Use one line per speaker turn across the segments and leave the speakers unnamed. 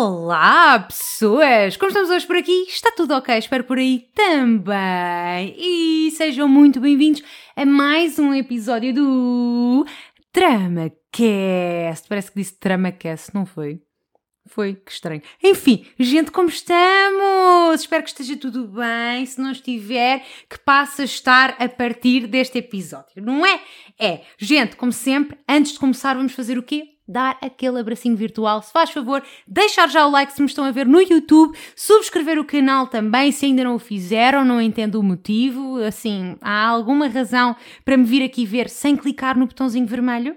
Olá, pessoas! Como estamos hoje por aqui? Está tudo ok? Espero por aí também. E sejam muito bem-vindos a mais um episódio do TramaCast. Parece que disse TramaCast, não foi? Foi, que estranho. Enfim, gente, como estamos? Espero que esteja tudo bem. Se não estiver, que passe a estar a partir deste episódio, não é? É, gente, como sempre, antes de começar, vamos fazer o quê? Dar aquele abracinho virtual. Se faz favor, deixar já o like se me estão a ver no YouTube, subscrever o canal também se ainda não o fizeram, não entendo o motivo. Assim, há alguma razão para me vir aqui ver sem clicar no botãozinho vermelho?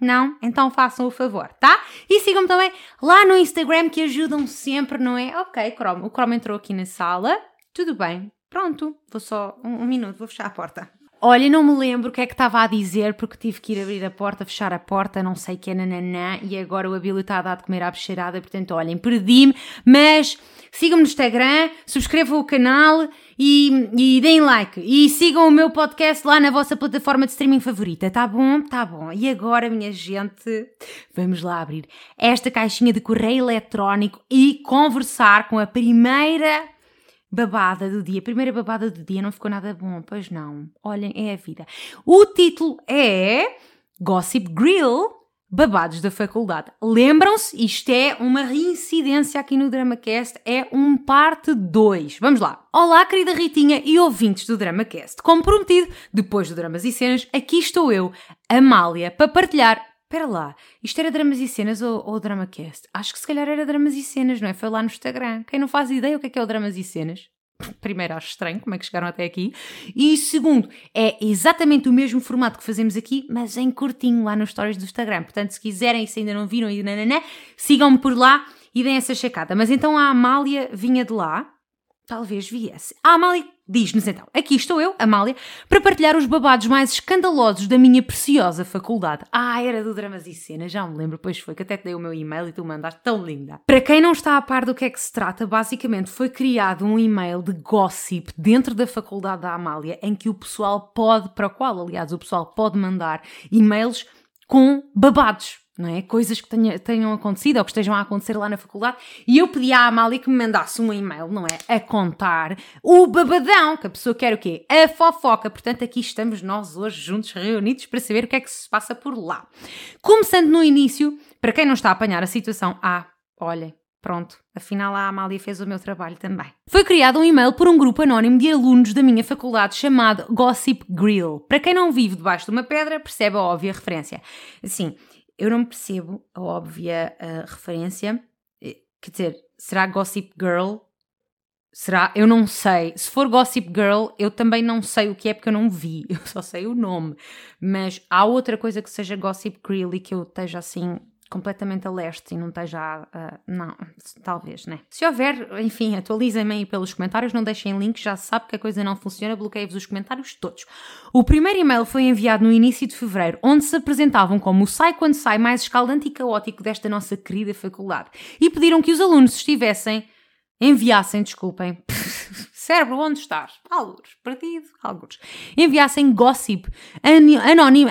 Não? Então façam o favor, tá? E sigam-me também lá no Instagram que ajudam sempre, não é? Ok, Chrome. O Chrome entrou aqui na sala. Tudo bem. Pronto. Vou só um, um minuto, vou fechar a porta. Olha, não me lembro o que é que estava a dizer porque tive que ir abrir a porta, fechar a porta, não sei que é nananã, e agora o Abílio está a dar de comer à becheirada, portanto, olhem, perdi-me, mas sigam-me no Instagram, subscrevam o canal e, e deem like. E sigam o meu podcast lá na vossa plataforma de streaming favorita, tá bom? Tá bom. E agora, minha gente, vamos lá abrir esta caixinha de correio eletrónico e conversar com a primeira babada do dia. Primeira babada do dia não ficou nada bom, pois não. Olhem, é a vida. O título é Gossip Grill. Babados da faculdade. Lembram-se? Isto é uma reincidência aqui no DramaCast, é um parte 2. Vamos lá. Olá, querida Ritinha e ouvintes do DramaCast. Como prometido, depois do Dramas e Cenas, aqui estou eu, Amália, para partilhar Espera lá, isto era Dramas e Cenas ou, ou DramaCast? Acho que se calhar era Dramas e Cenas, não é? Foi lá no Instagram. Quem não faz ideia o que é que é o Dramas e Cenas? Primeiro, acho estranho como é que chegaram até aqui. E segundo, é exatamente o mesmo formato que fazemos aqui, mas em curtinho lá nos stories do Instagram. Portanto, se quiserem, se ainda não viram e sigam-me por lá e deem essa checada. Mas então a Amália vinha de lá, talvez viesse. A Amália diz-nos então: aqui estou eu, Amália, para partilhar os babados mais escandalosos da minha preciosa faculdade. Ah, era do Dramas e Cenas, já me lembro, pois foi, que até te dei o meu e-mail e tu mandaste tão linda. Para quem não está a par do que é que se trata, basicamente foi criado um e-mail de gossip dentro da faculdade da Amália, em que o pessoal pode, para o qual, aliás, o pessoal pode mandar e-mails com babados não é? Coisas que tenha, tenham acontecido ou que estejam a acontecer lá na faculdade. E eu pedi à Amália que me mandasse um e-mail, não é? A contar o babadão, que a pessoa quer o quê? A fofoca. Portanto, aqui estamos nós hoje juntos, reunidos, para saber o que é que se passa por lá. Começando no início, para quem não está a apanhar a situação, ah, olhem, Pronto, afinal a Amália fez o meu trabalho também. Foi criado um e-mail por um grupo anónimo de alunos da minha faculdade chamado Gossip Grill. Para quem não vive debaixo de uma pedra, percebe a óbvia referência. Assim, eu não percebo a óbvia uh, referência. Eh, quer dizer, será Gossip Girl? Será? Eu não sei. Se for Gossip Girl, eu também não sei o que é porque eu não vi. Eu só sei o nome. Mas há outra coisa que seja Gossip Girl e que eu esteja assim completamente a leste e não esteja. Uh, não, talvez, né? Se houver, enfim, atualizem-me aí pelos comentários, não deixem links, já se sabe que a coisa não funciona, bloqueiem-vos os comentários todos. O primeiro e-mail foi enviado no início de fevereiro, onde se apresentavam como o sai quando sai mais escaldante e caótico desta nossa querida faculdade e pediram que os alunos estivessem. enviassem, desculpem. Cérebro, onde estás? Algures. Partido? Algures. Enviassem gossip anónimo.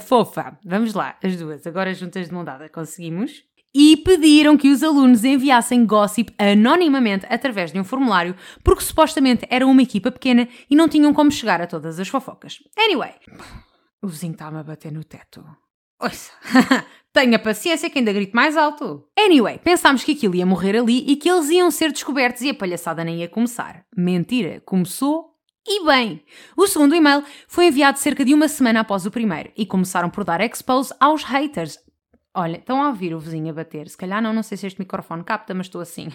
Fofa. Vamos lá, as duas. Agora juntas de mão dada. Conseguimos? e pediram que os alunos enviassem gossip anonimamente através de um formulário, porque supostamente era uma equipa pequena e não tinham como chegar a todas as fofocas. Anyway, o vizinho está-me a bater no teto. Ouça, tenha paciência que ainda grito mais alto. Anyway, pensámos que aquilo ia morrer ali e que eles iam ser descobertos e a palhaçada nem ia começar. Mentira, começou e bem, o segundo e-mail foi enviado cerca de uma semana após o primeiro e começaram por dar expose aos haters. Olha, estão a ouvir o vizinho a bater. Se calhar não, não sei se este microfone capta, mas estou assim.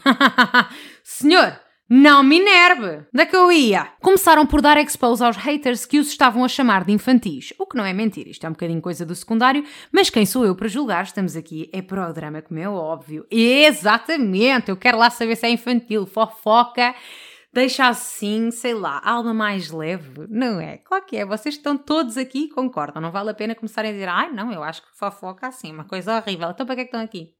Senhor, não me enerve! Da que eu ia? Começaram por dar expose aos haters que os estavam a chamar de infantis. O que não é mentira, isto é um bocadinho coisa do secundário, mas quem sou eu para julgar? Estamos aqui, é para o drama, como é óbvio. Exatamente! Eu quero lá saber se é infantil, fofoca deixa assim, sei lá, alma mais leve, não é? Claro que é, vocês estão todos aqui e concordam, não vale a pena começarem a dizer, ai não, eu acho que fofoca assim, uma coisa horrível, então para que é que estão aqui?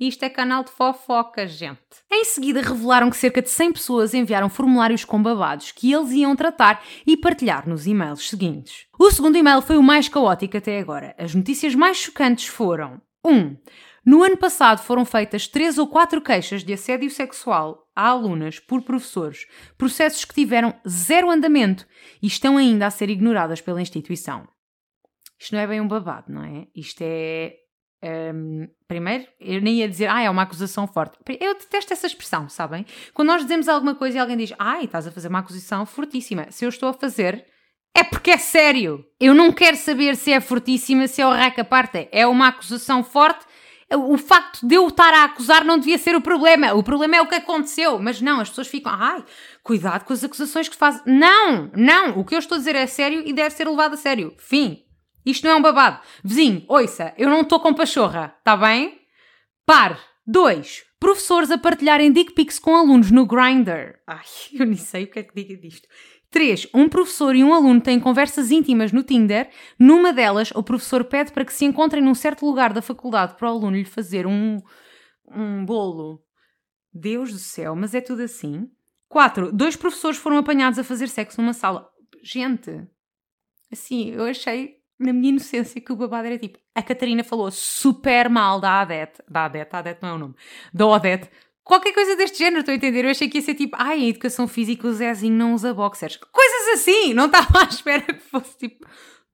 Isto é canal de fofoca, gente. Em seguida, revelaram que cerca de 100 pessoas enviaram formulários com babados que eles iam tratar e partilhar nos e-mails seguintes. O segundo e-mail foi o mais caótico até agora. As notícias mais chocantes foram: 1. Um, No ano passado foram feitas três ou quatro queixas de assédio sexual a alunas por professores, processos que tiveram zero andamento e estão ainda a ser ignoradas pela instituição. Isto não é bem um babado, não é? Isto é. Um, primeiro, eu nem ia dizer, ah, é uma acusação forte. Eu detesto essa expressão, sabem? Quando nós dizemos alguma coisa e alguém diz, ai, estás a fazer uma acusação fortíssima. Se eu estou a fazer, é porque é sério. Eu não quero saber se é fortíssima, se é o raca parte. É uma acusação forte o facto de eu estar a acusar não devia ser o problema. O problema é o que aconteceu. Mas não, as pessoas ficam, ai, cuidado com as acusações que fazem. Não, não. O que eu estou a dizer é sério e deve ser levado a sério. Fim. Isto não é um babado. Vizinho, ouça, eu não estou com pachorra, está bem? Par. 2. Professores a partilharem dick pics com alunos no Grindr. Ai, eu nem sei o que é que diga disto. 3. Um professor e um aluno têm conversas íntimas no Tinder. Numa delas, o professor pede para que se encontrem num certo lugar da faculdade para o aluno lhe fazer um, um bolo. Deus do céu, mas é tudo assim? 4. Dois professores foram apanhados a fazer sexo numa sala. Gente, assim, eu achei na minha inocência que o babado era tipo. A Catarina falou super mal da Adete. Da Adete, Adete não é o nome. Da Odete Qualquer coisa deste género, estou a entender? Eu achei que ia ser tipo, ai, em educação física o Zezinho não usa boxers. Coisas assim! Não estava à espera que fosse tipo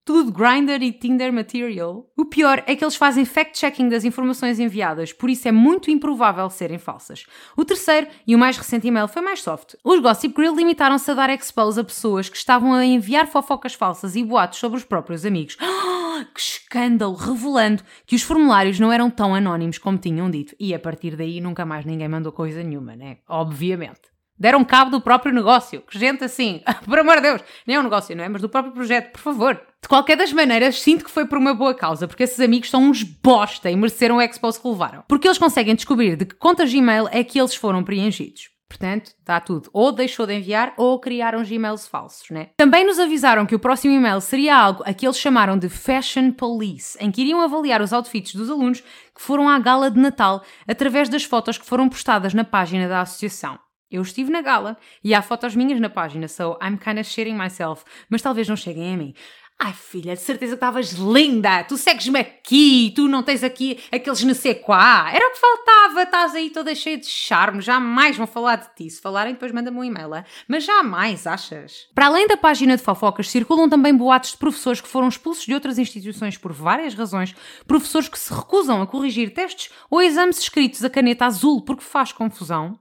tudo Grindr e Tinder material. O pior é que eles fazem fact-checking das informações enviadas, por isso é muito improvável serem falsas. O terceiro e o mais recente e-mail foi mais soft. Os Gossip Grill limitaram-se a dar expose a pessoas que estavam a enviar fofocas falsas e boatos sobre os próprios amigos. que escândalo! Revelando que os formulários não eram tão anónimos como tinham dito. E a partir daí nunca mais ninguém mandou coisa nenhuma, né? Obviamente. Deram cabo do próprio negócio. Que gente assim, por amor de Deus, nem é um negócio, não é? Mas do próprio projeto, por favor. De qualquer das maneiras, sinto que foi por uma boa causa, porque esses amigos são uns bosta e mereceram o expose que levaram. Porque eles conseguem descobrir de que contas Gmail é que eles foram preenchidos. Portanto, está tudo. Ou deixou de enviar ou criaram Gmails falsos, né? Também nos avisaram que o próximo e-mail seria algo a que eles chamaram de Fashion Police, em que iriam avaliar os outfits dos alunos que foram à gala de Natal através das fotos que foram postadas na página da associação. Eu estive na gala e há fotos minhas na página, so I'm kinda shitting myself, mas talvez não cheguem a mim. Ai filha, de certeza que estavas linda, tu segues-me aqui, tu não tens aqui aqueles não sei quá. Era o que faltava, estás aí toda cheia de charme, jamais vão falar de ti. Se falarem, depois manda-me um e-mail, mas jamais, achas? Para além da página de fofocas, circulam também boatos de professores que foram expulsos de outras instituições por várias razões, professores que se recusam a corrigir testes ou exames escritos a caneta azul porque faz confusão.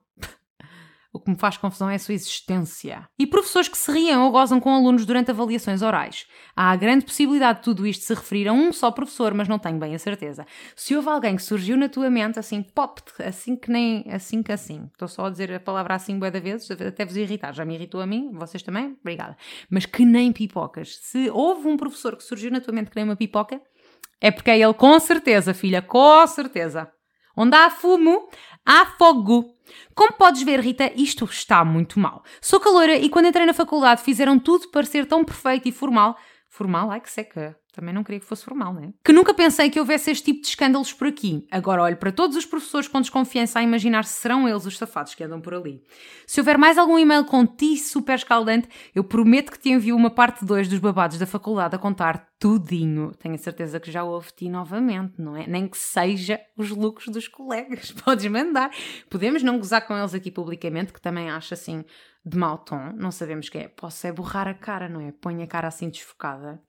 O que me faz confusão é a sua existência. E professores que se riem ou gozam com alunos durante avaliações orais. Há a grande possibilidade de tudo isto se referir a um só professor, mas não tenho bem a certeza. Se houve alguém que surgiu na tua mente assim, pop, assim que nem, assim que assim. Estou só a dizer a palavra assim bué da vezes, até vos irritar. Já me irritou a mim, vocês também? Obrigada. Mas que nem pipocas. Se houve um professor que surgiu na tua mente que nem uma pipoca, é porque é ele com certeza, filha, com certeza. Onde há fumo, há fogo. Como podes ver, Rita, isto está muito mal. Sou caloira e quando entrei na faculdade fizeram tudo para ser tão perfeito e formal. Formal? Ai que seca. Também não queria que fosse formal, né? Que nunca pensei que houvesse este tipo de escândalos por aqui. Agora olho para todos os professores com desconfiança a imaginar se serão eles os safados que andam por ali. Se houver mais algum e-mail com ti super escaldante, eu prometo que te envio uma parte 2 dos babados da faculdade a contar tudinho. Tenho a certeza que já houve ti novamente, não é? Nem que seja os lucros dos colegas. Podes mandar. Podemos não gozar com eles aqui publicamente, que também acho assim de mau tom. Não sabemos que é. Posso é borrar a cara, não é? Põe a cara assim desfocada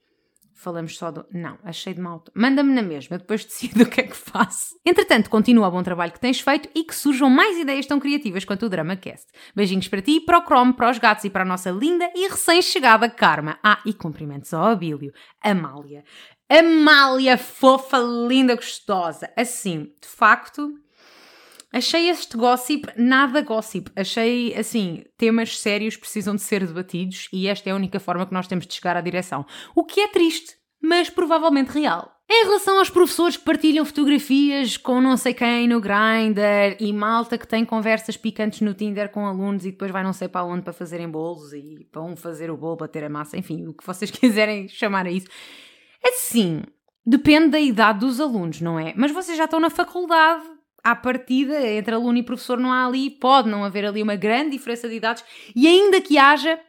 falamos só do. Não, achei de mal. Manda-me na mesma, depois decido o que é que faço. Entretanto, continua o bom trabalho que tens feito e que surjam mais ideias tão criativas quanto o DramaCast. Beijinhos para ti, para o Chrome, para os gatos e para a nossa linda e recém-chegada Karma. Ah, e cumprimentos ao Abílio, Amália. Amália, fofa, linda, gostosa. Assim, de facto, Achei este gossip nada gossip. Achei, assim, temas sérios precisam de ser debatidos e esta é a única forma que nós temos de chegar à direção. O que é triste, mas provavelmente real. Em relação aos professores que partilham fotografias com não sei quem no Grindr e malta que tem conversas picantes no Tinder com alunos e depois vai não sei para onde para fazerem bolos e para um fazer o bolo, bater a massa, enfim, o que vocês quiserem chamar a isso. Assim, depende da idade dos alunos, não é? Mas vocês já estão na faculdade, à partida, entre aluno e professor não há ali, pode não haver ali uma grande diferença de idades, e ainda que haja,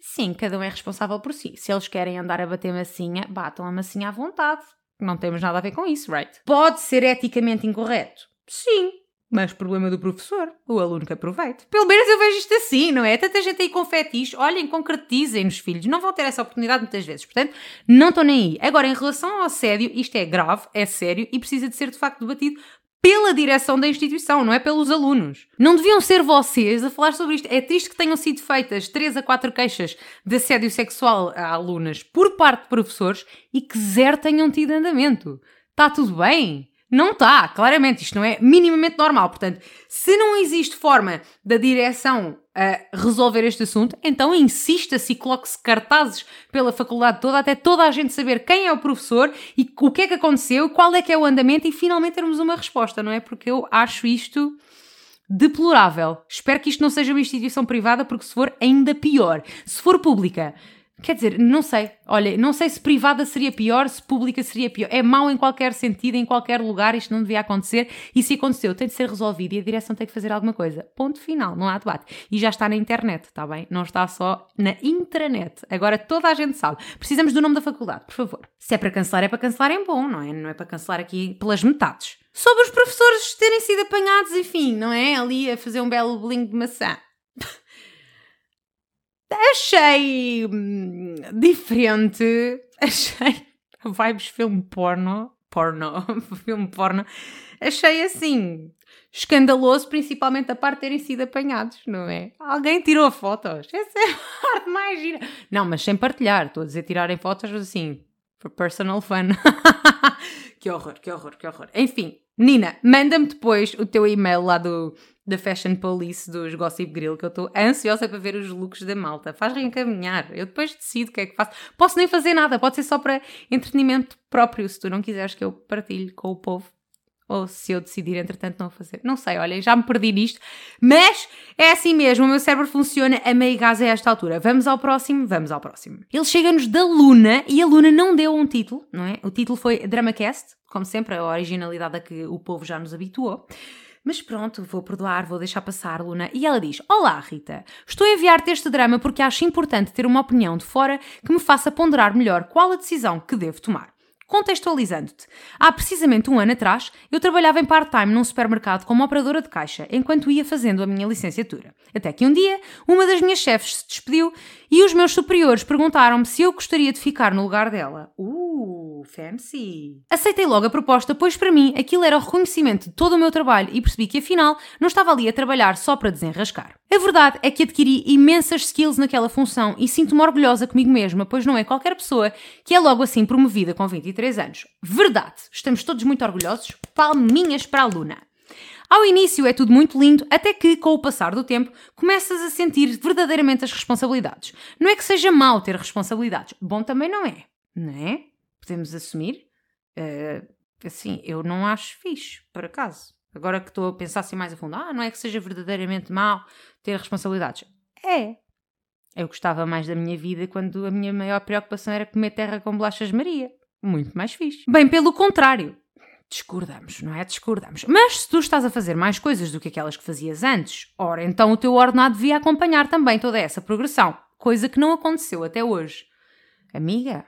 sim, cada um é responsável por si. Se eles querem andar a bater massinha, batam a massinha à vontade. não temos nada a ver com isso, right? Pode ser eticamente incorreto? Sim. Mas problema do professor, o aluno que aproveita. Pelo menos eu vejo isto assim, não é? Tanta gente aí com fetiche, olhem, concretizem nos filhos, não vão ter essa oportunidade muitas vezes, portanto, não estou nem aí. Agora, em relação ao assédio, isto é grave, é sério e precisa de ser de facto debatido pela direção da instituição, não é pelos alunos. Não deviam ser vocês a falar sobre isto. É triste que tenham sido feitas 3 a 4 queixas de assédio sexual a alunas por parte de professores e que zero tenham tido andamento. Está tudo bem? Não está, claramente, isto não é minimamente normal. Portanto, se não existe forma da direção a resolver este assunto, então insista-se e coloque-se cartazes pela faculdade toda, até toda a gente saber quem é o professor e o que é que aconteceu, qual é que é o andamento e finalmente termos uma resposta, não é? Porque eu acho isto deplorável. Espero que isto não seja uma instituição privada, porque se for, ainda pior. Se for pública, Quer dizer, não sei. Olha, não sei se privada seria pior, se pública seria pior. É mau em qualquer sentido, em qualquer lugar, isto não devia acontecer. E se aconteceu, tem de ser resolvido e a direção tem que fazer alguma coisa. Ponto final, não há debate. E já está na internet, está bem? Não está só na intranet. Agora toda a gente sabe. Precisamos do nome da faculdade, por favor. Se é para cancelar, é para cancelar em bom, não é? Não é para cancelar aqui pelas metades. Sobre os professores terem sido apanhados, enfim, não é? Ali a fazer um belo bolinho de maçã achei hum, diferente, achei vibes filme porno, porno, filme porno, achei assim escandaloso, principalmente a parte de terem sido apanhados, não é? Alguém tirou fotos, essa é a parte mais gira. Não, mas sem partilhar, estou a dizer tirarem fotos assim, for personal fun. que horror, que horror, que horror. Enfim, Nina, manda-me depois o teu e-mail lá do da Fashion Police dos Gossip Grill, que eu estou ansiosa para ver os looks da malta. Faz reencaminhar. Eu depois decido o que é que faço. Posso nem fazer nada, pode ser só para entretenimento próprio, se tu não quiseres que eu partilhe com o povo. Ou se eu decidir, entretanto, não fazer. Não sei, olha, já me perdi nisto. Mas é assim mesmo, o meu cérebro funciona a meio gás a esta altura. Vamos ao próximo? Vamos ao próximo. Ele chega-nos da Luna e a Luna não deu um título, não é? O título foi DramaCast, como sempre, a originalidade a que o povo já nos habituou. Mas pronto, vou perdoar, vou deixar passar, Luna. E ela diz: Olá, Rita. Estou a enviar-te este drama porque acho importante ter uma opinião de fora que me faça ponderar melhor qual a decisão que devo tomar. Contextualizando-te, há precisamente um ano atrás, eu trabalhava em part-time num supermercado como operadora de caixa enquanto ia fazendo a minha licenciatura. Até que um dia, uma das minhas chefes se despediu e os meus superiores perguntaram-me se eu gostaria de ficar no lugar dela. Uh, fancy! Aceitei logo a proposta, pois para mim aquilo era o reconhecimento de todo o meu trabalho e percebi que afinal não estava ali a trabalhar só para desenrascar. A verdade é que adquiri imensas skills naquela função e sinto-me orgulhosa comigo mesma, pois não é qualquer pessoa que é logo assim promovida com 23 anos. Verdade! Estamos todos muito orgulhosos. Palminhas para a Luna. Ao início é tudo muito lindo, até que, com o passar do tempo, começas a sentir verdadeiramente as responsabilidades. Não é que seja mau ter responsabilidades, bom também não é, não é? Podemos assumir. Uh, assim, eu não acho fixe, por acaso. Agora que estou a pensar assim mais a fundo, ah, não é que seja verdadeiramente mau ter responsabilidades. É. Eu gostava mais da minha vida quando a minha maior preocupação era comer terra com bolachas Maria. Muito mais fixe. Bem, pelo contrário, discordamos, não é? Discordamos. Mas se tu estás a fazer mais coisas do que aquelas que fazias antes, ora, então o teu ordenado devia acompanhar também toda essa progressão, coisa que não aconteceu até hoje. Amiga,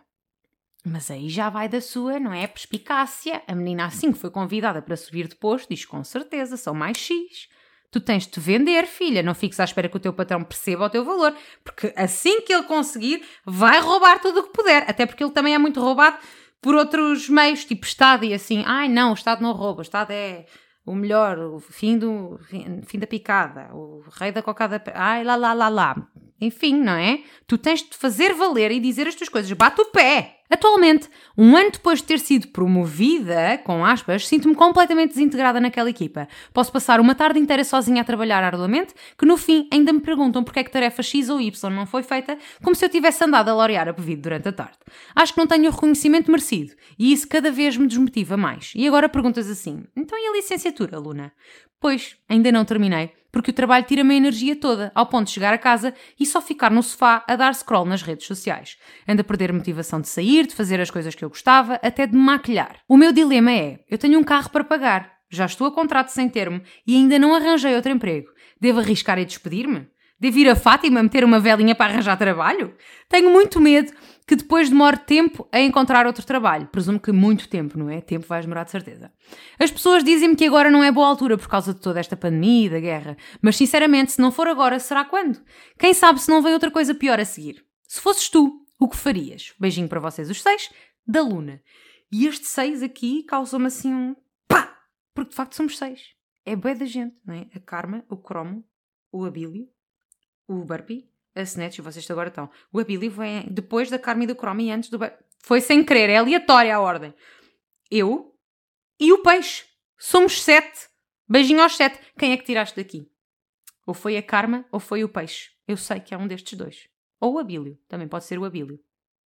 mas aí já vai da sua, não é? Perspicácia. A menina assim que foi convidada para subir de posto diz com certeza, são mais X. Tu tens de te vender, filha. Não fiques à espera que o teu patrão perceba o teu valor. Porque assim que ele conseguir, vai roubar tudo o que puder. Até porque ele também é muito roubado por outros meios, tipo Estado e assim, ai não, o Estado não rouba, o Estado é o melhor, o fim, do, fim, da picada, o rei da cocada, ai lá lá lá lá. Enfim, não é? Tu tens de fazer valer e dizer as tuas coisas, bate o pé! Atualmente, um ano depois de ter sido promovida, com aspas, sinto-me completamente desintegrada naquela equipa. Posso passar uma tarde inteira sozinha a trabalhar arduamente, que no fim ainda me perguntam porque é que tarefa X ou Y não foi feita, como se eu tivesse andado a laurear a bebido durante a tarde. Acho que não tenho o reconhecimento merecido, e isso cada vez me desmotiva mais. E agora perguntas assim, então e a licenciatura, Luna? Pois, ainda não terminei porque o trabalho tira-me a energia toda, ao ponto de chegar a casa e só ficar no sofá a dar scroll nas redes sociais. Ando a perder a motivação de sair, de fazer as coisas que eu gostava, até de maquilhar. O meu dilema é: eu tenho um carro para pagar, já estou a contrato sem termo e ainda não arranjei outro emprego. Devo arriscar e despedir-me? Devo ir a Fátima meter uma velinha para arranjar trabalho? Tenho muito medo que depois demore tempo a encontrar outro trabalho. Presumo que muito tempo, não é? Tempo vais demorar de certeza. As pessoas dizem-me que agora não é boa altura por causa de toda esta pandemia e da guerra. Mas sinceramente, se não for agora, será quando? Quem sabe se não vem outra coisa pior a seguir? Se fosses tu, o que farias? Beijinho para vocês os seis, da Luna. E este seis aqui causou-me assim um pá! Porque de facto somos seis. É bué da gente, não é? A Karma, o Cromo, o Abílio, o Burpee, a Snatch, vocês agora estão. O Abílio vem depois da Carmen e do Chrome e antes do. Foi sem querer, é aleatória a ordem. Eu e o peixe. Somos sete. Beijinho aos sete. Quem é que tiraste daqui? Ou foi a Karma ou foi o peixe. Eu sei que é um destes dois. Ou o Abílio. Também pode ser o Abílio.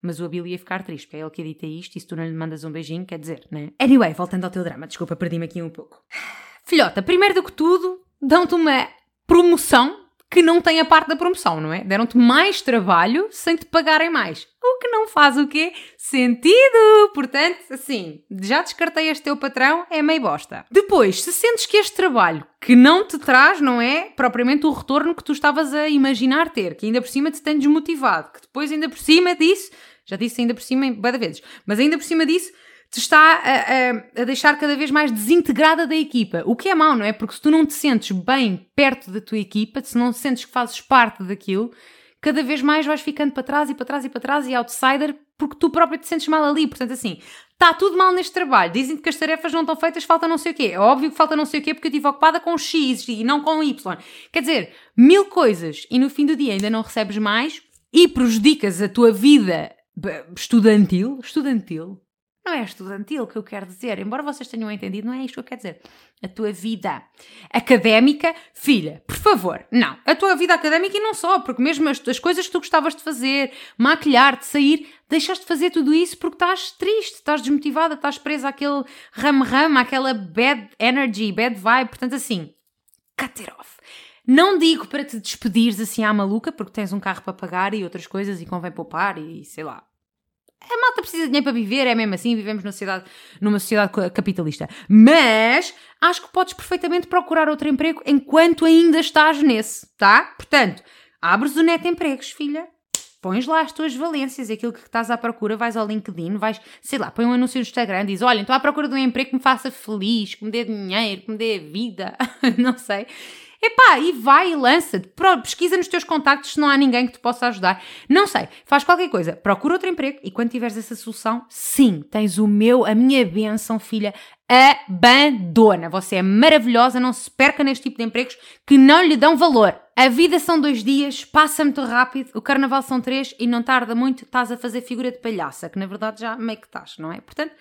Mas o Abílio ia ficar triste, porque é ele que edita isto e se tu não lhe mandas um beijinho, quer dizer, né? Anyway, voltando ao teu drama. Desculpa, perdi-me aqui um pouco. Filhota, primeiro do que tudo, dão-te uma promoção que não tem a parte da promoção, não é? Deram-te mais trabalho sem te pagarem mais. O que não faz o quê? Sentido! Portanto, assim, já descartei este teu patrão, é meio bosta. Depois, se sentes que este trabalho que não te traz, não é propriamente o retorno que tu estavas a imaginar ter, que ainda por cima te tem desmotivado, que depois ainda por cima disso, já disse ainda por cima várias vezes, mas ainda por cima disso te está a, a, a, deixar cada vez mais desintegrada da equipa. O que é mau, não é? Porque se tu não te sentes bem perto da tua equipa, se não sentes que fazes parte daquilo, cada vez mais vais ficando para trás e para trás e para trás e outsider porque tu próprio te sentes mal ali. Portanto, assim, está tudo mal neste trabalho. Dizem que as tarefas não estão feitas, falta não sei o quê. É óbvio que falta não sei o quê porque eu estive ocupada com X e não com Y. Quer dizer, mil coisas e no fim do dia ainda não recebes mais e prejudicas a tua vida estudantil. Estudantil? Não é estudantil que eu quero dizer, embora vocês tenham entendido, não é isto que eu quero dizer. A tua vida académica, filha, por favor, não. A tua vida académica e não só, porque mesmo as, as coisas que tu gostavas de fazer, maquilhar-te, sair, deixaste de fazer tudo isso porque estás triste, estás desmotivada, estás presa àquele ram-ram, àquela bad energy, bad vibe. Portanto, assim, cut it off. Não digo para te despedires assim à maluca, porque tens um carro para pagar e outras coisas e convém poupar e sei lá, a malta precisa de dinheiro para viver, é mesmo assim, vivemos numa sociedade, numa sociedade capitalista. Mas acho que podes perfeitamente procurar outro emprego enquanto ainda estás nesse, tá? Portanto, abres o Net Empregos, filha, pões lá as tuas valências, aquilo que estás à procura, vais ao LinkedIn, vais, sei lá, põe um anúncio no Instagram, diz: Olha, estou à procura de um emprego que me faça feliz, que me dê dinheiro, que me dê vida, não sei. Epá, e vai e lança-te. Pesquisa nos teus contactos se não há ninguém que te possa ajudar. Não sei, faz qualquer coisa, procura outro emprego e quando tiveres essa solução, sim, tens o meu, a minha benção, filha, abandona. Você é maravilhosa, não se perca neste tipo de empregos que não lhe dão valor. A vida são dois dias, passa muito rápido, o carnaval são três e não tarda muito, estás a fazer figura de palhaça, que na verdade já meio que estás, não é? Portanto,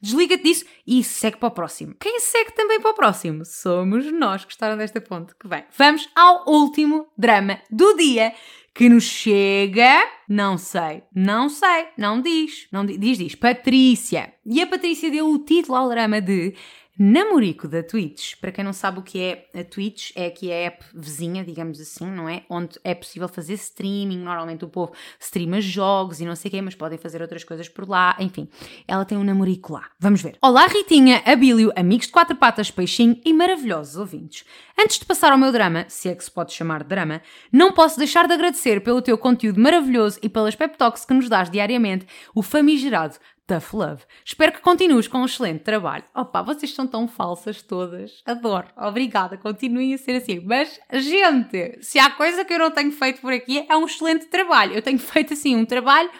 desliga-te disso e segue para o próximo. Quem segue também para o próximo? Somos nós. Gostaram desta ponte? Que bem. Vamos ao último drama do dia que nos chega. Não sei, não sei, não diz. Não diz, diz, diz. Patrícia. E a Patrícia deu o título ao drama de namorico da Twitch. Para quem não sabe o que é a Twitch, é aqui a app vizinha, digamos assim, não é? Onde é possível fazer streaming. Normalmente o povo streama jogos e não sei o quê, mas podem fazer outras coisas por lá. Enfim, ela tem um namorico lá. Vamos ver. Olá, Ritinha, Abílio, amigos de quatro patas, peixinho e maravilhosos ouvintes. Antes de passar ao meu drama, se é que se pode chamar de drama, não posso deixar de agradecer pelo teu conteúdo maravilhoso e pelas pep talks que nos dás diariamente, o famigerado Tough Love. Espero que continues com um excelente trabalho. Opa, vocês são tão falsas todas. Adoro. Obrigada. Continuem a ser assim. Mas, gente, se há coisa que eu não tenho feito por aqui é um excelente trabalho. Eu tenho feito assim um trabalho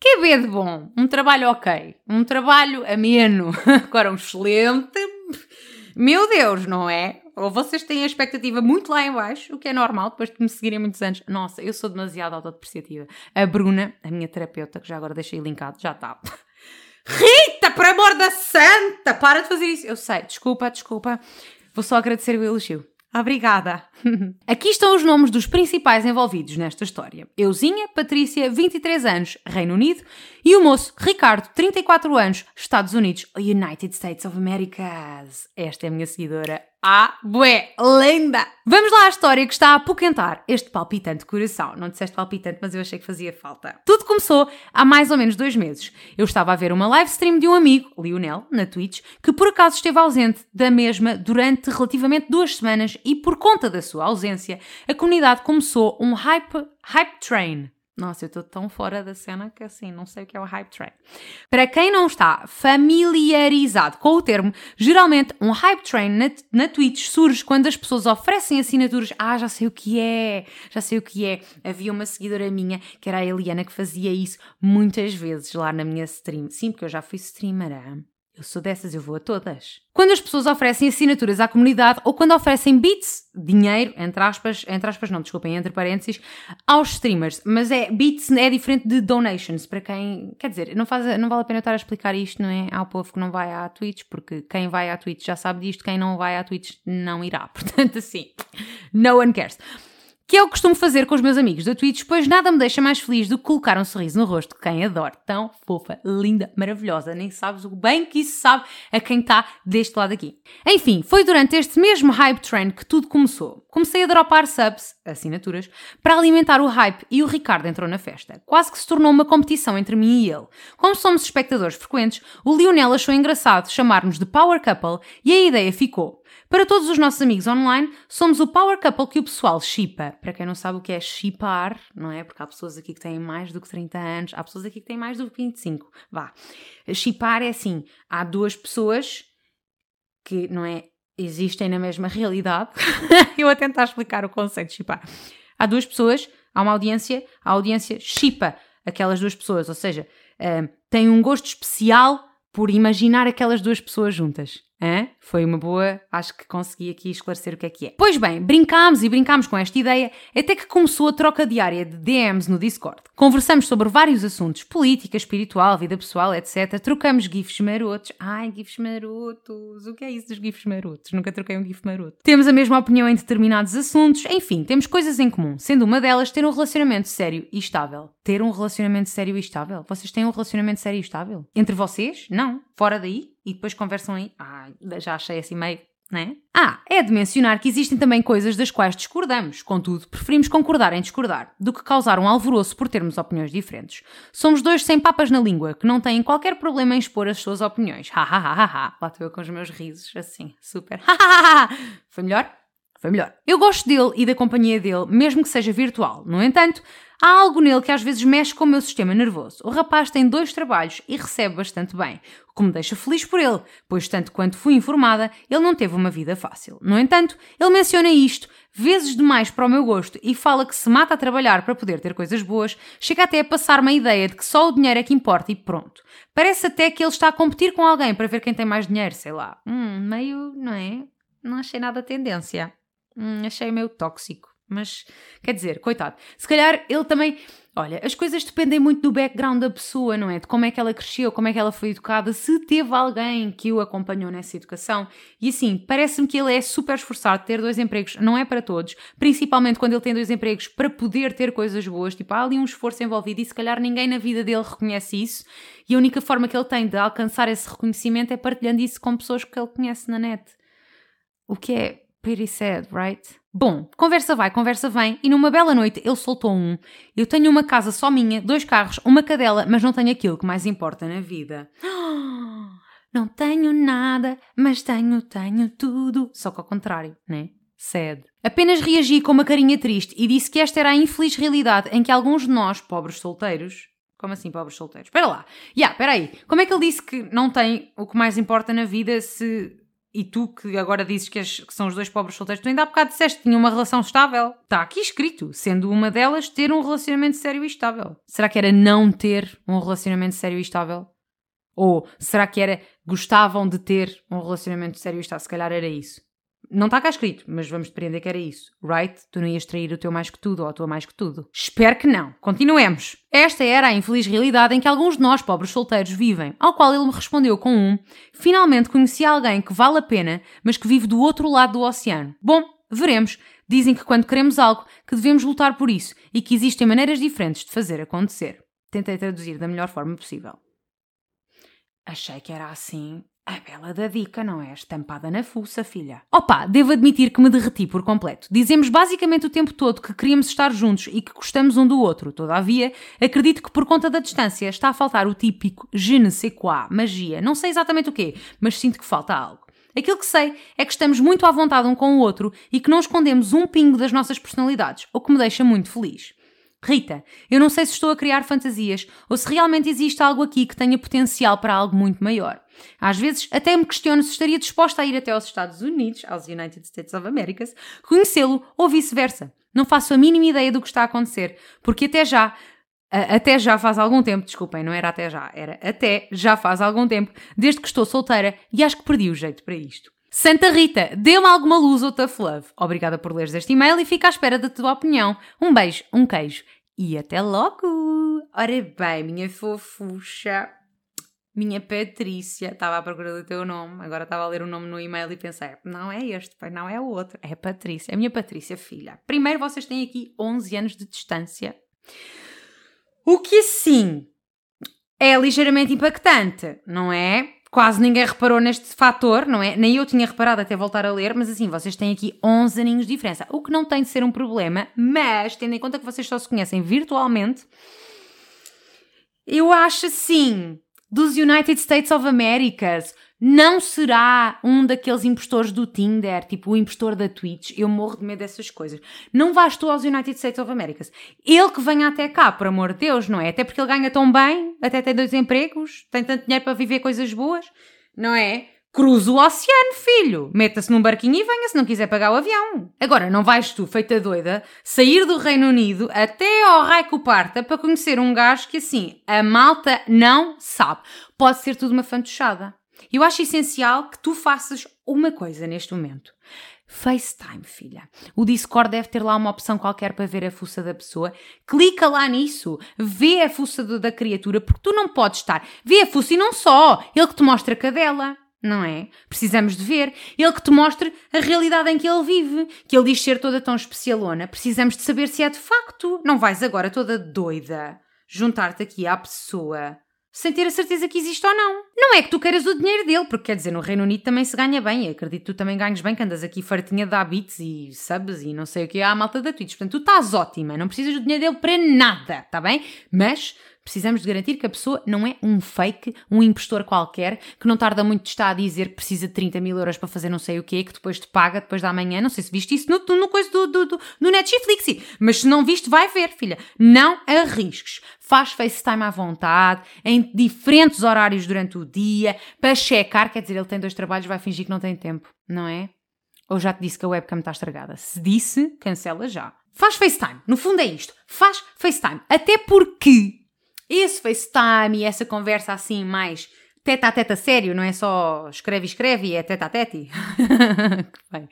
que é bem de bom. Um trabalho ok. Um trabalho ameno. Agora, um excelente. Meu Deus, não é? Ou vocês têm a expectativa muito lá em baixo, o que é normal, depois de me seguirem muitos anos. Nossa, eu sou demasiado autodepreciativa. A Bruna, a minha terapeuta, que já agora deixei linkado, já está. Rita, por amor da santa, para de fazer isso. Eu sei, desculpa, desculpa. Vou só agradecer o elogio. Obrigada. Aqui estão os nomes dos principais envolvidos nesta história. Euzinha, Patrícia, 23 anos, Reino Unido, e o moço Ricardo, 34 anos, Estados Unidos, United States of America. Esta é a minha seguidora Ah, bué, linda! Vamos lá à história que está a apoquentar este palpitante coração. Não disseste palpitante, mas eu achei que fazia falta. Tudo começou há mais ou menos dois meses. Eu estava a ver uma live stream de um amigo, Lionel, na Twitch, que por acaso esteve ausente da mesma durante relativamente duas semanas e por conta da sua ausência, a comunidade começou um hype, hype train nossa, eu estou tão fora da cena que assim, não sei o que é o hype train. Para quem não está familiarizado com o termo, geralmente um hype train na, na Twitch surge quando as pessoas oferecem assinaturas. Ah, já sei o que é, já sei o que é. Havia uma seguidora minha, que era a Eliana, que fazia isso muitas vezes lá na minha stream. Sim, porque eu já fui streamer. Eu sou dessas, eu vou a todas. Quando as pessoas oferecem assinaturas à comunidade ou quando oferecem bits, dinheiro, entre aspas, entre aspas não, desculpem, entre parênteses, aos streamers. Mas é, bits é diferente de donations, para quem, quer dizer, não, faz, não vale a pena estar a explicar isto, não é? Ao povo que não vai à Twitch, porque quem vai à Twitch já sabe disto, quem não vai à Twitch não irá. Portanto, assim, no one cares que é o que costumo fazer com os meus amigos da Twitch, pois nada me deixa mais feliz do que colocar um sorriso no rosto de quem adoro. Tão fofa, linda, maravilhosa. Nem sabes o bem que isso sabe a quem está deste lado aqui. Enfim, foi durante este mesmo hype train que tudo começou. Comecei a dropar subs, assinaturas, para alimentar o hype e o Ricardo entrou na festa. Quase que se tornou uma competição entre mim e ele. Como somos espectadores frequentes, o Lionel achou engraçado chamar-nos de Power Couple e a ideia ficou. Para todos os nossos amigos online, somos o power couple que o pessoal chipa. Para quem não sabe o que é chipar, não é? Porque há pessoas aqui que têm mais do que 30 anos, há pessoas aqui que têm mais do que 25. Vá. Chipar é assim: há duas pessoas que, não é? Existem na mesma realidade. Eu a tentar explicar o conceito de chipar. Há duas pessoas, há uma audiência, a audiência chipa aquelas duas pessoas, ou seja, uh, tem um gosto especial por imaginar aquelas duas pessoas juntas. Hã? Foi uma boa, acho que consegui aqui esclarecer o que é que é. Pois bem, brincámos e brincámos com esta ideia até que começou a troca diária de DMs no Discord. Conversamos sobre vários assuntos, política, espiritual, vida pessoal, etc. Trocamos gifs marotos. Ai, gifs marotos. O que é isso dos gifs marotos? Nunca troquei um gif maroto. Temos a mesma opinião em determinados assuntos. Enfim, temos coisas em comum, sendo uma delas ter um relacionamento sério e estável. Ter um relacionamento sério e estável? Vocês têm um relacionamento sério e estável? Entre vocês? Não. Fora daí? e depois conversam aí. Ah, já achei assim meio. Né? Ah, é de mencionar que existem também coisas das quais discordamos, contudo, preferimos concordar em discordar, do que causar um alvoroço por termos opiniões diferentes. Somos dois sem papas na língua, que não têm qualquer problema em expor as suas opiniões. Ha ha ha ha ha. Lá estou eu com os meus risos, assim, super. Ha ha ha ha. Foi melhor? Foi melhor. Eu gosto dele e da companhia dele, mesmo que seja virtual. No entanto, Há algo nele que às vezes mexe com o meu sistema nervoso. O rapaz tem dois trabalhos e recebe bastante bem, o que me deixa feliz por ele, pois, tanto quanto fui informada, ele não teve uma vida fácil. No entanto, ele menciona isto vezes demais para o meu gosto e fala que se mata a trabalhar para poder ter coisas boas, chega até a passar-me a ideia de que só o dinheiro é que importa e pronto. Parece até que ele está a competir com alguém para ver quem tem mais dinheiro, sei lá. Hum, meio, não é? Não achei nada tendência. Hum, achei meio tóxico. Mas, quer dizer, coitado. Se calhar ele também. Olha, as coisas dependem muito do background da pessoa, não é? De como é que ela cresceu, como é que ela foi educada, se teve alguém que o acompanhou nessa educação. E assim, parece-me que ele é super esforçado. Ter dois empregos não é para todos, principalmente quando ele tem dois empregos para poder ter coisas boas. Tipo, há ali um esforço envolvido e se calhar ninguém na vida dele reconhece isso. E a única forma que ele tem de alcançar esse reconhecimento é partilhando isso com pessoas que ele conhece na net. O que é pretty sad, right? Bom, conversa vai, conversa vem, e numa bela noite ele soltou um. Eu tenho uma casa só minha, dois carros, uma cadela, mas não tenho aquilo que mais importa na vida. Não tenho nada, mas tenho, tenho tudo. Só que ao contrário, né? Sad. Apenas reagi com uma carinha triste e disse que esta era a infeliz realidade em que alguns de nós, pobres solteiros. Como assim, pobres solteiros? Espera lá. Ya, yeah, espera aí. Como é que ele disse que não tem o que mais importa na vida se e tu que agora dizes que, que, são os dois pobres solteiros, tu ainda há bocado disseste que tinha uma relação estável. Está aqui escrito, sendo uma delas ter um relacionamento sério e estável. Será que era não ter um relacionamento sério e estável? Ou será que era gostavam de ter um relacionamento sério e estável? Se calhar era isso. Não está cá escrito, mas vamos depreender que era isso. Right? Tu não ias trair o teu mais que tudo ou a tua mais que tudo. Espero que não. Continuemos. Esta era a infeliz realidade em que alguns de nós, pobres solteiros, vivem, ao qual ele me respondeu com um: Finalmente conheci alguém que vale a pena, mas que vive do outro lado do oceano. Bom, veremos. Dizem que quando queremos algo, que devemos lutar por isso e que existem maneiras diferentes de fazer acontecer. Tentei traduzir da melhor forma possível. Achei que era assim A bela da dica, não é? Estampada na fuça, filha. Opa, devo admitir que me derreti por completo. Dizemos basicamente o tempo todo que queríamos estar juntos e que gostamos um do outro. Todavia, acredito que por conta da distância está a faltar o típico je ne sais quoi, magia. Não sei exatamente o quê, mas sinto que falta algo. Aquilo que sei é que estamos muito à vontade um com o outro e que não escondemos um pingo das nossas personalidades, o que me deixa muito feliz. Rita, eu não sei se estou a criar fantasias ou se realmente existe algo aqui que tenha potencial para algo muito maior. Às vezes até me questiono se estaria disposta a ir até aos Estados Unidos, aos United States of America, conhecê-lo ou vice-versa. Não faço a mínima ideia do que está a acontecer, porque até já, até já faz algum tempo, desculpem, não era até já, era até já faz algum tempo, desde que estou solteira e acho que perdi o jeito para isto. Santa Rita, dê-me alguma luz ou tough love. Obrigada por leres este e-mail e fico à espera da tua opinião. Um beijo, um queijo e até logo! Ora bem, minha fofucha, minha Patrícia, estava à procura do teu nome, agora estava a ler o nome no e-mail e pensei, não é este, não é o outro, é Patrícia, é minha Patrícia, filha. Primeiro, vocês têm aqui 11 anos de distância, o que assim é ligeiramente impactante, não é? quase ninguém reparou neste fator, não é? Nem eu tinha reparado até voltar a ler, mas assim, vocês têm aqui 11 aninhos de diferença, o que não tem de ser um problema, mas tendo em conta que vocês só se conhecem virtualmente, eu acho assim, dos United States of Americas, não será um daqueles impostores do Tinder, tipo o impostor da Twitch. Eu morro de medo dessas coisas. Não vais tu aos United States of America. Ele que venha até cá, por amor de Deus, não é? Até porque ele ganha tão bem, até tem dois empregos, tem tanto dinheiro para viver coisas boas, não é? Cruza o oceano, filho. Meta-se num barquinho e venha se não quiser pagar o avião. Agora, não vais tu, feita doida, sair do Reino Unido até ao Raico Parta para conhecer um gajo que assim, a malta não sabe. Pode ser tudo uma fantochada. Eu acho essencial que tu faças uma coisa neste momento. FaceTime, filha. O Discord deve ter lá uma opção qualquer para ver a fuça da pessoa. Clica lá nisso. Vê a fuça da criatura, porque tu não podes estar. Vê a fuça e não só. Ele que te mostra a cadela. Não é? Precisamos de ver. Ele que te mostre a realidade em que ele vive. Que ele diz ser toda tão especialona. Precisamos de saber se é de facto. Não vais agora toda doida juntar-te aqui à pessoa sem ter a certeza que existe ou não. Não é que tu queiras o dinheiro dele, porque quer dizer, no Reino Unido também se ganha bem. Eu acredito que tu também ganhes bem, que andas aqui fartinha de habits e subs e não sei o que à malta da Twitch. Portanto, tu estás ótima, não precisas do dinheiro dele para nada, tá bem? Mas precisamos de garantir que a pessoa não é um fake, um impostor qualquer, que não tarda muito de estar a dizer que precisa de 30 mil euros para fazer não sei o quê, que depois te paga depois da manhã. Não sei se viste isso no, no coisa do, do, do, do Netflix, mas se não viste, vai ver, filha. Não arrisques. Faz FaceTime à vontade, em diferentes horários durante o dia, para checar. Quer dizer, ele tem dois trabalhos, vai fingir que não tem tempo, não é? Ou já te disse que a webcam está estragada? Se disse, cancela já. Faz FaceTime. No fundo é isto. Faz FaceTime. Até porque esse FaceTime e essa conversa assim mais teta a teta sério, não é só escreve escreve, é teta a tete. uh,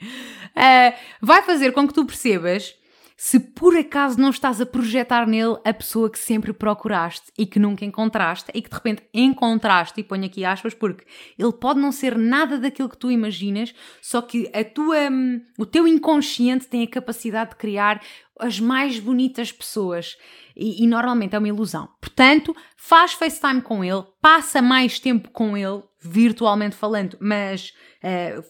vai fazer com que tu percebas se por acaso não estás a projetar nele a pessoa que sempre procuraste e que nunca encontraste e que de repente encontraste, e ponho aqui aspas, porque ele pode não ser nada daquilo que tu imaginas, só que a tua, hum, o teu inconsciente tem a capacidade de criar as mais bonitas pessoas e, e, normalmente é uma ilusão. Portanto, faz FaceTime com ele, passa mais tempo com ele, virtualmente falando, mas uh,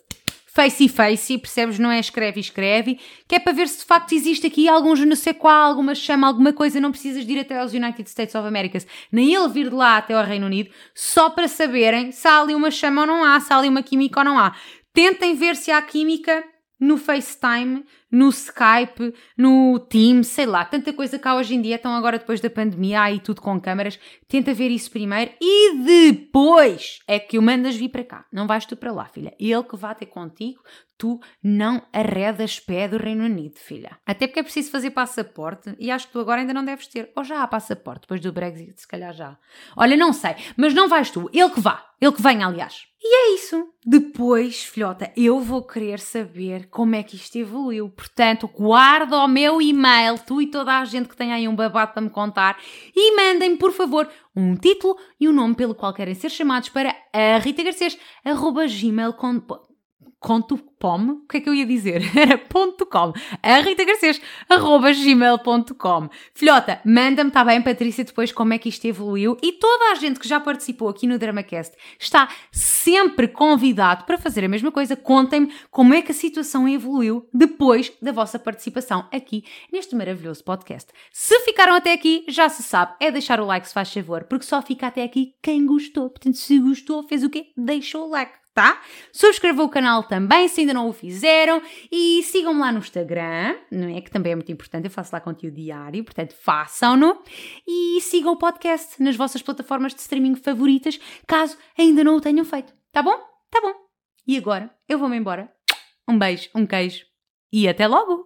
face e face, percebes? Não é escreve e escreve, que é para ver se de facto existe aqui je ne sais qual, alguma chama, alguma coisa, não precisas de ir até aos United States of America, nem ele vir de lá até ao Reino Unido, só para saberem se há ali uma chama ou não há, se há ali uma química ou não há. Tentem ver se há química no FaceTime, no Skype, no Teams, sei lá, tanta coisa cá hoje em dia, então agora depois da pandemia, aí tudo com câmaras, tenta ver isso primeiro e depois é que o mandas vir para cá. Não vais tu para lá, filha. Ele que vai ter contigo, tu não arredas pé do Reino Unido, filha. Até porque é preciso fazer passaporte e acho que tu agora ainda não deves ter. Ou já há passaporte, depois do Brexit, se calhar já. Olha, não sei, mas não vais tu, ele que vá, ele que venha, aliás. E é isso. Depois, filhota, eu vou querer saber como é que isto evoluiu. Portanto, guarda o meu e-mail, tu e toda a gente que tem aí um babado para me contar, e mandem, por favor, um título e um nome pelo qual querem ser chamados para a Rita Garcês, arroba gmail.com conto pom, o que é que eu ia dizer? Era ponto .com, a Rita Garcês, arroba gmail.com. Filhota, manda-me, está bem, Patrícia, depois como é que isto evoluiu e toda a gente que já participou aqui no DramaCast está sempre convidado para fazer a mesma coisa. Contem-me como é que a situação evoluiu depois da vossa participação aqui neste maravilhoso podcast. Se ficaram até aqui, já se sabe, é deixar o like se faz favor, porque só fica até aqui quem gostou. Portanto, se gostou, fez o quê? Deixou o like tá? Subscrevam o canal também se ainda não o fizeram e sigam-me lá no Instagram, não é? Que também é muito importante, eu faço lá conteúdo diário, portanto façam-no e sigam o podcast nas vossas plataformas de streaming favoritas, caso ainda não o tenham feito, tá bom? Tá bom. E agora eu vou-me embora. Um beijo, um queijo e até logo!